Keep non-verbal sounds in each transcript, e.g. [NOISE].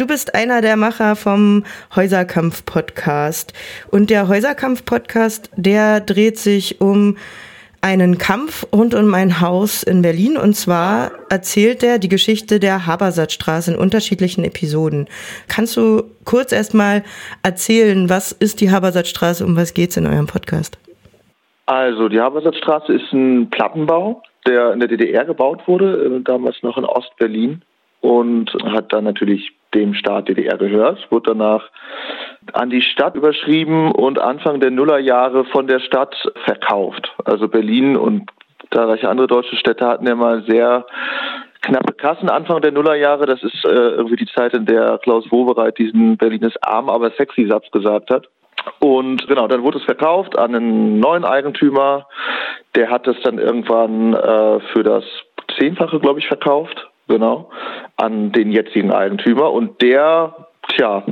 Du bist einer der Macher vom Häuserkampf-Podcast. Und der Häuserkampf-Podcast, der dreht sich um einen Kampf rund um ein Haus in Berlin. Und zwar erzählt er die Geschichte der Habersatzstraße in unterschiedlichen Episoden. Kannst du kurz erstmal erzählen, was ist die Habersatzstraße, um was geht's in eurem Podcast? Also, die Habersatzstraße ist ein Plattenbau, der in der DDR gebaut wurde, äh, damals noch in Ostberlin und hat dann natürlich dem Staat DDR gehört, wurde danach an die Stadt überschrieben und Anfang der Nullerjahre von der Stadt verkauft. Also Berlin und zahlreiche andere deutsche Städte hatten ja mal sehr knappe Kassen Anfang der Nullerjahre. Das ist äh, irgendwie die Zeit, in der Klaus Wowereit diesen Berlin ist arm, aber sexy Satz gesagt hat. Und genau, dann wurde es verkauft an einen neuen Eigentümer. Der hat es dann irgendwann äh, für das Zehnfache, glaube ich, verkauft. Genau, an den jetzigen Eigentümer. Und der, tja,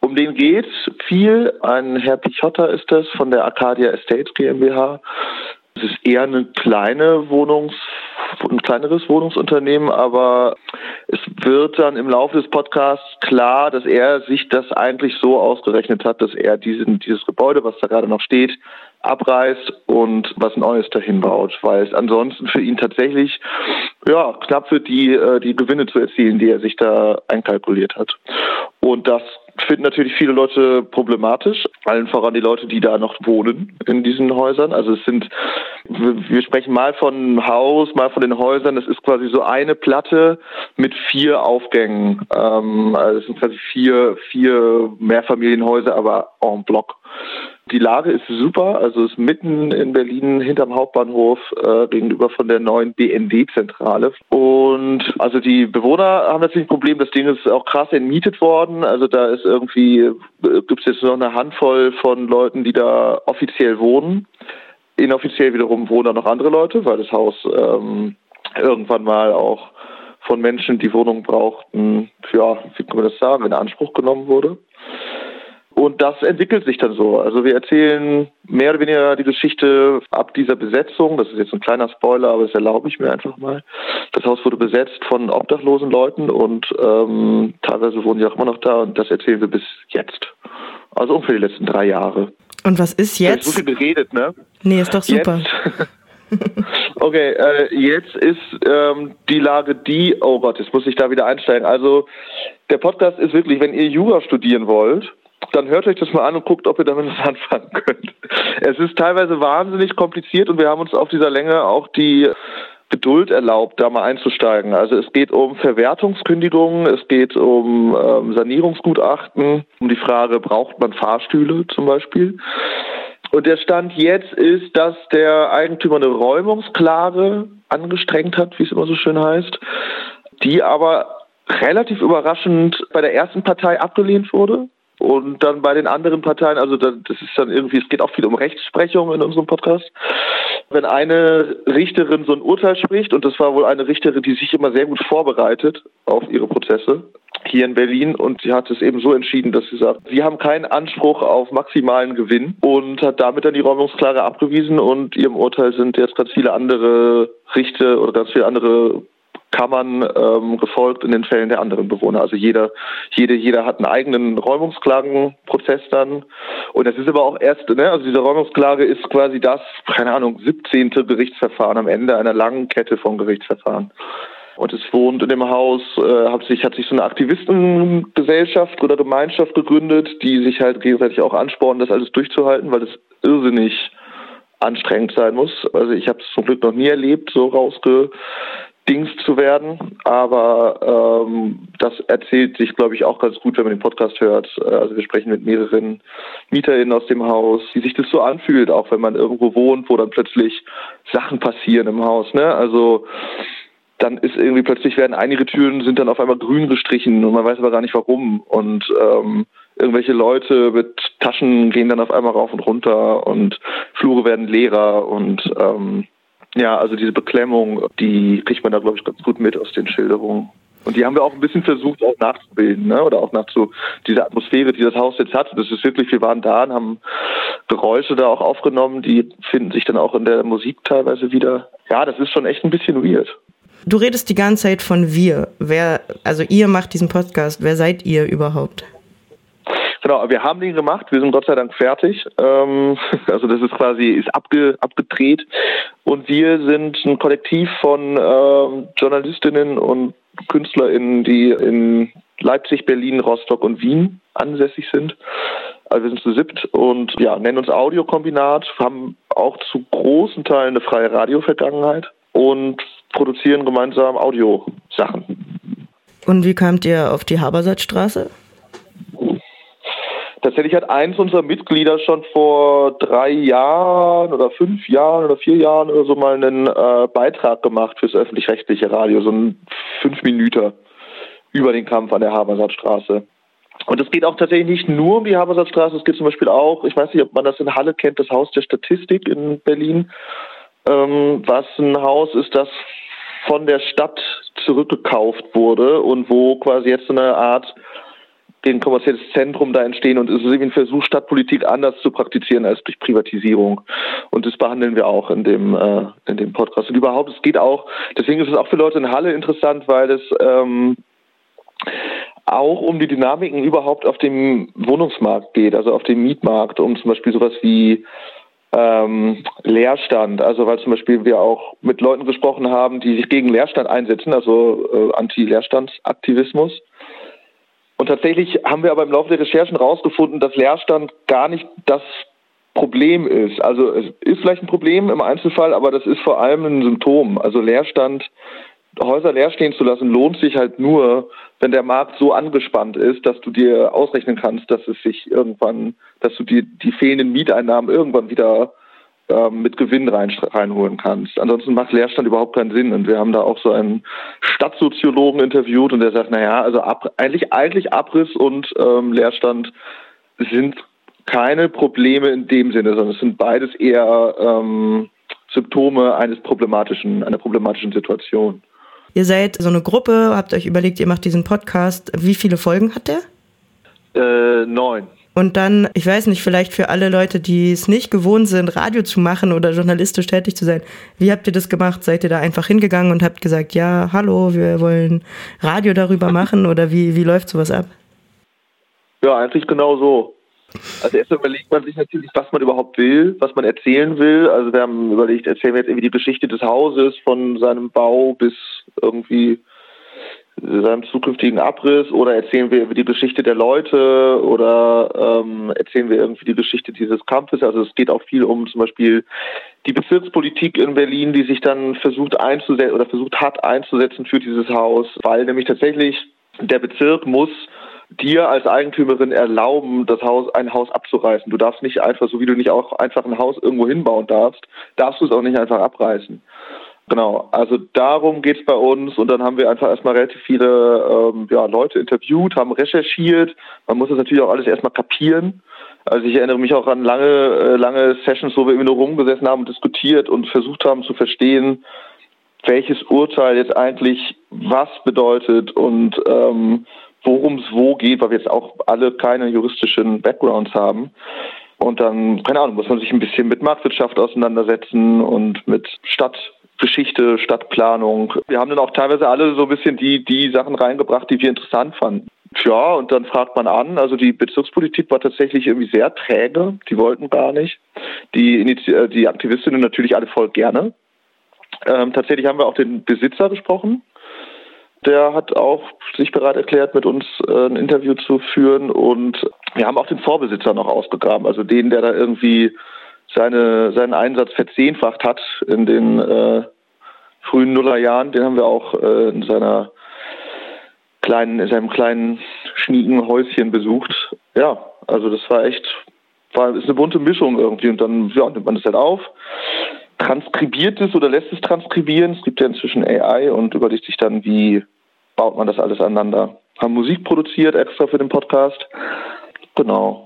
um den geht's viel. Ein Herr Pichotta ist das von der Arcadia Estates GmbH. Es ist eher eine kleine Wohnungs, ein kleineres Wohnungsunternehmen, aber es wird dann im Laufe des Podcasts klar, dass er sich das eigentlich so ausgerechnet hat, dass er diesen, dieses Gebäude, was da gerade noch steht, abreißt und was Neues dahin baut, weil es ansonsten für ihn tatsächlich ja knapp wird, die äh, die Gewinne zu erzielen, die er sich da einkalkuliert hat. Und das finden natürlich viele Leute problematisch, allen voran die Leute, die da noch wohnen in diesen Häusern. Also es sind, wir sprechen mal von Haus, mal von den Häusern. Es ist quasi so eine Platte mit vier Aufgängen. Ähm, also es sind quasi vier, vier Mehrfamilienhäuser, aber en bloc. Die Lage ist super, also es ist mitten in Berlin hinterm Hauptbahnhof äh, gegenüber von der neuen BND-Zentrale. Und also die Bewohner haben natürlich ein Problem, das Ding ist auch krass entmietet worden. Also da ist irgendwie, äh, gibt es jetzt nur eine Handvoll von Leuten, die da offiziell wohnen. Inoffiziell wiederum wohnen da noch andere Leute, weil das Haus ähm, irgendwann mal auch von Menschen, die Wohnungen brauchten, ja, wie kann man das sagen, in Anspruch genommen wurde. Und das entwickelt sich dann so. Also wir erzählen mehr oder weniger die Geschichte ab dieser Besetzung. Das ist jetzt ein kleiner Spoiler, aber das erlaube ich mir einfach mal. Das Haus wurde besetzt von obdachlosen Leuten und ähm, teilweise wohnen die auch immer noch da und das erzählen wir bis jetzt. Also ungefähr die letzten drei Jahre. Und was ist jetzt? so viel geredet, ne? Nee, ist doch super. [LAUGHS] okay, äh, jetzt ist ähm, die Lage die, oh Gott, jetzt muss ich da wieder einsteigen. Also der Podcast ist wirklich, wenn ihr Jura studieren wollt, dann hört euch das mal an und guckt, ob ihr damit was [LAUGHS] anfangen könnt. Es ist teilweise wahnsinnig kompliziert und wir haben uns auf dieser Länge auch die Geduld erlaubt, da mal einzusteigen. Also es geht um Verwertungskündigungen, es geht um ähm, Sanierungsgutachten, um die Frage, braucht man Fahrstühle zum Beispiel. Und der Stand jetzt ist, dass der Eigentümer eine Räumungsklage angestrengt hat, wie es immer so schön heißt, die aber relativ überraschend bei der ersten Partei abgelehnt wurde. Und dann bei den anderen Parteien, also das ist dann irgendwie, es geht auch viel um Rechtsprechung in unserem Podcast. Wenn eine Richterin so ein Urteil spricht, und das war wohl eine Richterin, die sich immer sehr gut vorbereitet auf ihre Prozesse, hier in Berlin und sie hat es eben so entschieden, dass sie sagt, sie haben keinen Anspruch auf maximalen Gewinn und hat damit dann die Räumungsklage abgewiesen und ihrem Urteil sind jetzt ganz viele andere Richter oder ganz viele andere Kammern ähm, gefolgt in den Fällen der anderen Bewohner. Also jeder, jede, jeder hat einen eigenen Räumungsklagenprozess dann. Und das ist aber auch erst, ne, also diese Räumungsklage ist quasi das, keine Ahnung, 17. Gerichtsverfahren am Ende einer langen Kette von Gerichtsverfahren. Und es wohnt in dem Haus, äh, hat sich, hat sich so eine Aktivistengesellschaft oder Gemeinschaft gegründet, die sich halt gegenseitig auch anspornen, das alles durchzuhalten, weil es irrsinnig anstrengend sein muss. Also ich habe es zum Glück noch nie erlebt, so rausge Dings zu werden. Aber ähm, das erzählt sich, glaube ich, auch ganz gut, wenn man den Podcast hört. Äh, also wir sprechen mit mehreren MieterInnen aus dem Haus, wie sich das so anfühlt, auch wenn man irgendwo wohnt, wo dann plötzlich Sachen passieren im Haus. Ne? Also dann ist irgendwie plötzlich werden einige Türen sind dann auf einmal grün gestrichen und man weiß aber gar nicht warum. Und ähm, irgendwelche Leute mit Taschen gehen dann auf einmal rauf und runter und Flure werden leerer und ähm, ja, also diese Beklemmung, die kriegt man da, glaube ich, ganz gut mit aus den Schilderungen. Und die haben wir auch ein bisschen versucht, auch nachzubilden, ne? oder auch nach so dieser Atmosphäre, die das Haus jetzt hat. Das ist wirklich, wir waren da und haben Geräusche da auch aufgenommen, die finden sich dann auch in der Musik teilweise wieder. Ja, das ist schon echt ein bisschen weird. du redest die ganze Zeit von wir. Wer, also ihr macht diesen Podcast. Wer seid ihr überhaupt? Genau, wir haben den gemacht, wir sind Gott sei Dank fertig. Ähm, [LAUGHS] also das ist quasi ist abge, abgedreht und wir sind ein Kollektiv von äh, Journalistinnen und KünstlerInnen, die in Leipzig, Berlin, Rostock und Wien ansässig sind. Also wir sind zu siebt und ja, nennen uns Audiokombinat, haben auch zu großen Teilen eine freie Radio-Vergangenheit und produzieren gemeinsam Audiosachen. Und wie kamt ihr auf die Habersatzstraße? Tatsächlich hat eins unserer Mitglieder schon vor drei Jahren oder fünf Jahren oder vier Jahren oder so mal einen äh, Beitrag gemacht fürs öffentlich-rechtliche Radio, so ein fünf Minuten über den Kampf an der Habersatzstraße. Und es geht auch tatsächlich nicht nur um die Habersatzstraße, es geht zum Beispiel auch, ich weiß nicht, ob man das in Halle kennt, das Haus der Statistik in Berlin, ähm, was ein Haus ist, das von der Stadt zurückgekauft wurde und wo quasi jetzt so eine Art ein kommerzielles Zentrum da entstehen und es ist irgendwie ein Versuch, Stadtpolitik anders zu praktizieren als durch Privatisierung. Und das behandeln wir auch in dem, äh, in dem Podcast. Und überhaupt, es geht auch, deswegen ist es auch für Leute in Halle interessant, weil es ähm, auch um die Dynamiken überhaupt auf dem Wohnungsmarkt geht, also auf dem Mietmarkt, um zum Beispiel sowas wie ähm, Leerstand, also weil zum Beispiel wir auch mit Leuten gesprochen haben, die sich gegen Leerstand einsetzen, also äh, Anti-Leerstandsaktivismus. Und tatsächlich haben wir aber im Laufe der Recherchen herausgefunden, dass Leerstand gar nicht das Problem ist. Also es ist vielleicht ein Problem im Einzelfall, aber das ist vor allem ein Symptom. Also Leerstand Häuser leer stehen zu lassen, lohnt sich halt nur, wenn der Markt so angespannt ist, dass du dir ausrechnen kannst, dass es sich irgendwann, dass du dir die fehlenden Mieteinnahmen irgendwann wieder mit Gewinn rein, reinholen kannst. Ansonsten macht Leerstand überhaupt keinen Sinn. Und wir haben da auch so einen Stadtsoziologen interviewt und der sagt, naja, also ab, eigentlich, eigentlich Abriss und ähm, Leerstand sind keine Probleme in dem Sinne, sondern es sind beides eher ähm, Symptome eines problematischen, einer problematischen Situation. Ihr seid so eine Gruppe, habt euch überlegt, ihr macht diesen Podcast. Wie viele Folgen hat der? Äh, neun. Und dann, ich weiß nicht, vielleicht für alle Leute, die es nicht gewohnt sind, Radio zu machen oder journalistisch tätig zu sein, wie habt ihr das gemacht? Seid ihr da einfach hingegangen und habt gesagt, ja, hallo, wir wollen Radio darüber machen oder wie, wie läuft sowas ab? Ja, eigentlich genau so. Also erst überlegt man sich natürlich, was man überhaupt will, was man erzählen will. Also wir haben überlegt, erzählen wir jetzt irgendwie die Geschichte des Hauses von seinem Bau bis irgendwie seinem zukünftigen Abriss oder erzählen wir über die Geschichte der Leute oder ähm, erzählen wir irgendwie die Geschichte dieses Campus. Also es geht auch viel um zum Beispiel die Bezirkspolitik in Berlin, die sich dann versucht einzusetzen oder versucht hat einzusetzen für dieses Haus, weil nämlich tatsächlich der Bezirk muss dir als Eigentümerin erlauben, das Haus, ein Haus abzureißen. Du darfst nicht einfach, so wie du nicht auch einfach ein Haus irgendwo hinbauen darfst, darfst du es auch nicht einfach abreißen. Genau, also darum geht's bei uns und dann haben wir einfach erstmal relativ viele ähm, ja, Leute interviewt, haben recherchiert. Man muss das natürlich auch alles erstmal kapieren. Also ich erinnere mich auch an lange, äh, lange Sessions, wo wir immer nur rumgesessen haben und diskutiert und versucht haben zu verstehen, welches Urteil jetzt eigentlich was bedeutet und ähm, worum es wo geht, weil wir jetzt auch alle keine juristischen Backgrounds haben. Und dann, keine Ahnung, muss man sich ein bisschen mit Marktwirtschaft auseinandersetzen und mit Stadtgeschichte, Stadtplanung. Wir haben dann auch teilweise alle so ein bisschen die, die Sachen reingebracht, die wir interessant fanden. Ja, und dann fragt man an. Also die Bezirkspolitik war tatsächlich irgendwie sehr träge. Die wollten gar nicht. Die, Initi die Aktivistinnen natürlich alle voll gerne. Ähm, tatsächlich haben wir auch den Besitzer gesprochen der hat auch sich bereit erklärt, mit uns äh, ein Interview zu führen. Und wir haben auch den Vorbesitzer noch ausgegraben, also den, der da irgendwie seine, seinen Einsatz verzehnfacht hat in den äh, frühen Nullerjahren. Den haben wir auch äh, in seiner kleinen, in seinem kleinen schnieken Häuschen besucht. Ja, also das war echt, war ist eine bunte Mischung irgendwie. Und dann ja, nimmt man das halt auf transkribiert es oder lässt es transkribieren. Es gibt ja inzwischen AI und überlegt sich dann, wie baut man das alles aneinander. Haben Musik produziert extra für den Podcast. Genau.